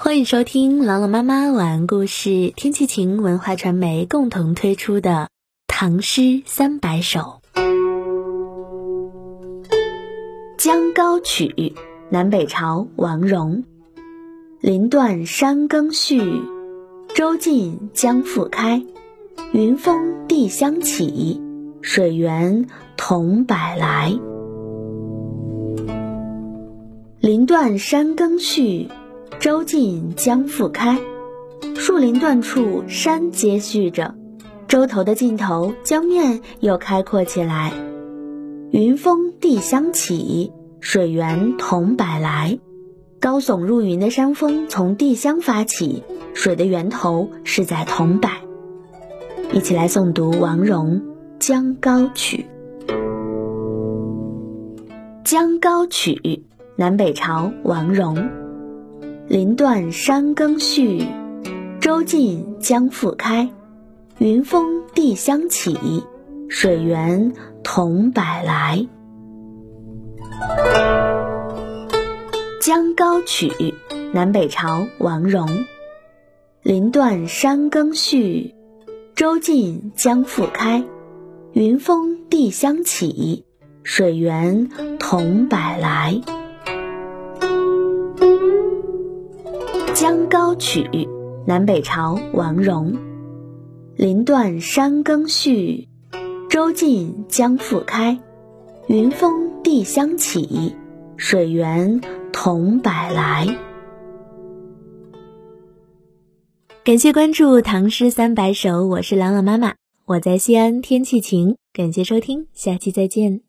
欢迎收听朗朗妈妈晚安故事，天气晴文化传媒共同推出的《唐诗三百首》。《江高曲》南北朝王戎。林断山更续，舟尽江复开。云峰地相起，水源同百来。林断山更续。舟尽江复开，树林断处，山接续着；洲头的尽头，江面又开阔起来。云峰地相起，水源同百来。高耸入云的山峰从地乡发起，水的源头是在桐柏。一起来诵读王戎《江高曲》。《江高曲》，南北朝王戎。林断山更续，舟尽江复开。云峰地相起，水源同百来。《江高曲》南北朝王戎。林断山更续，舟尽江复开。云峰地相起，水源同百来。《江高曲》南北朝王戎。林断山更续，舟尽江复开。云峰地相起，水源同百来。感谢关注《唐诗三百首》，我是朗朗妈妈，我在西安，天气晴。感谢收听，下期再见。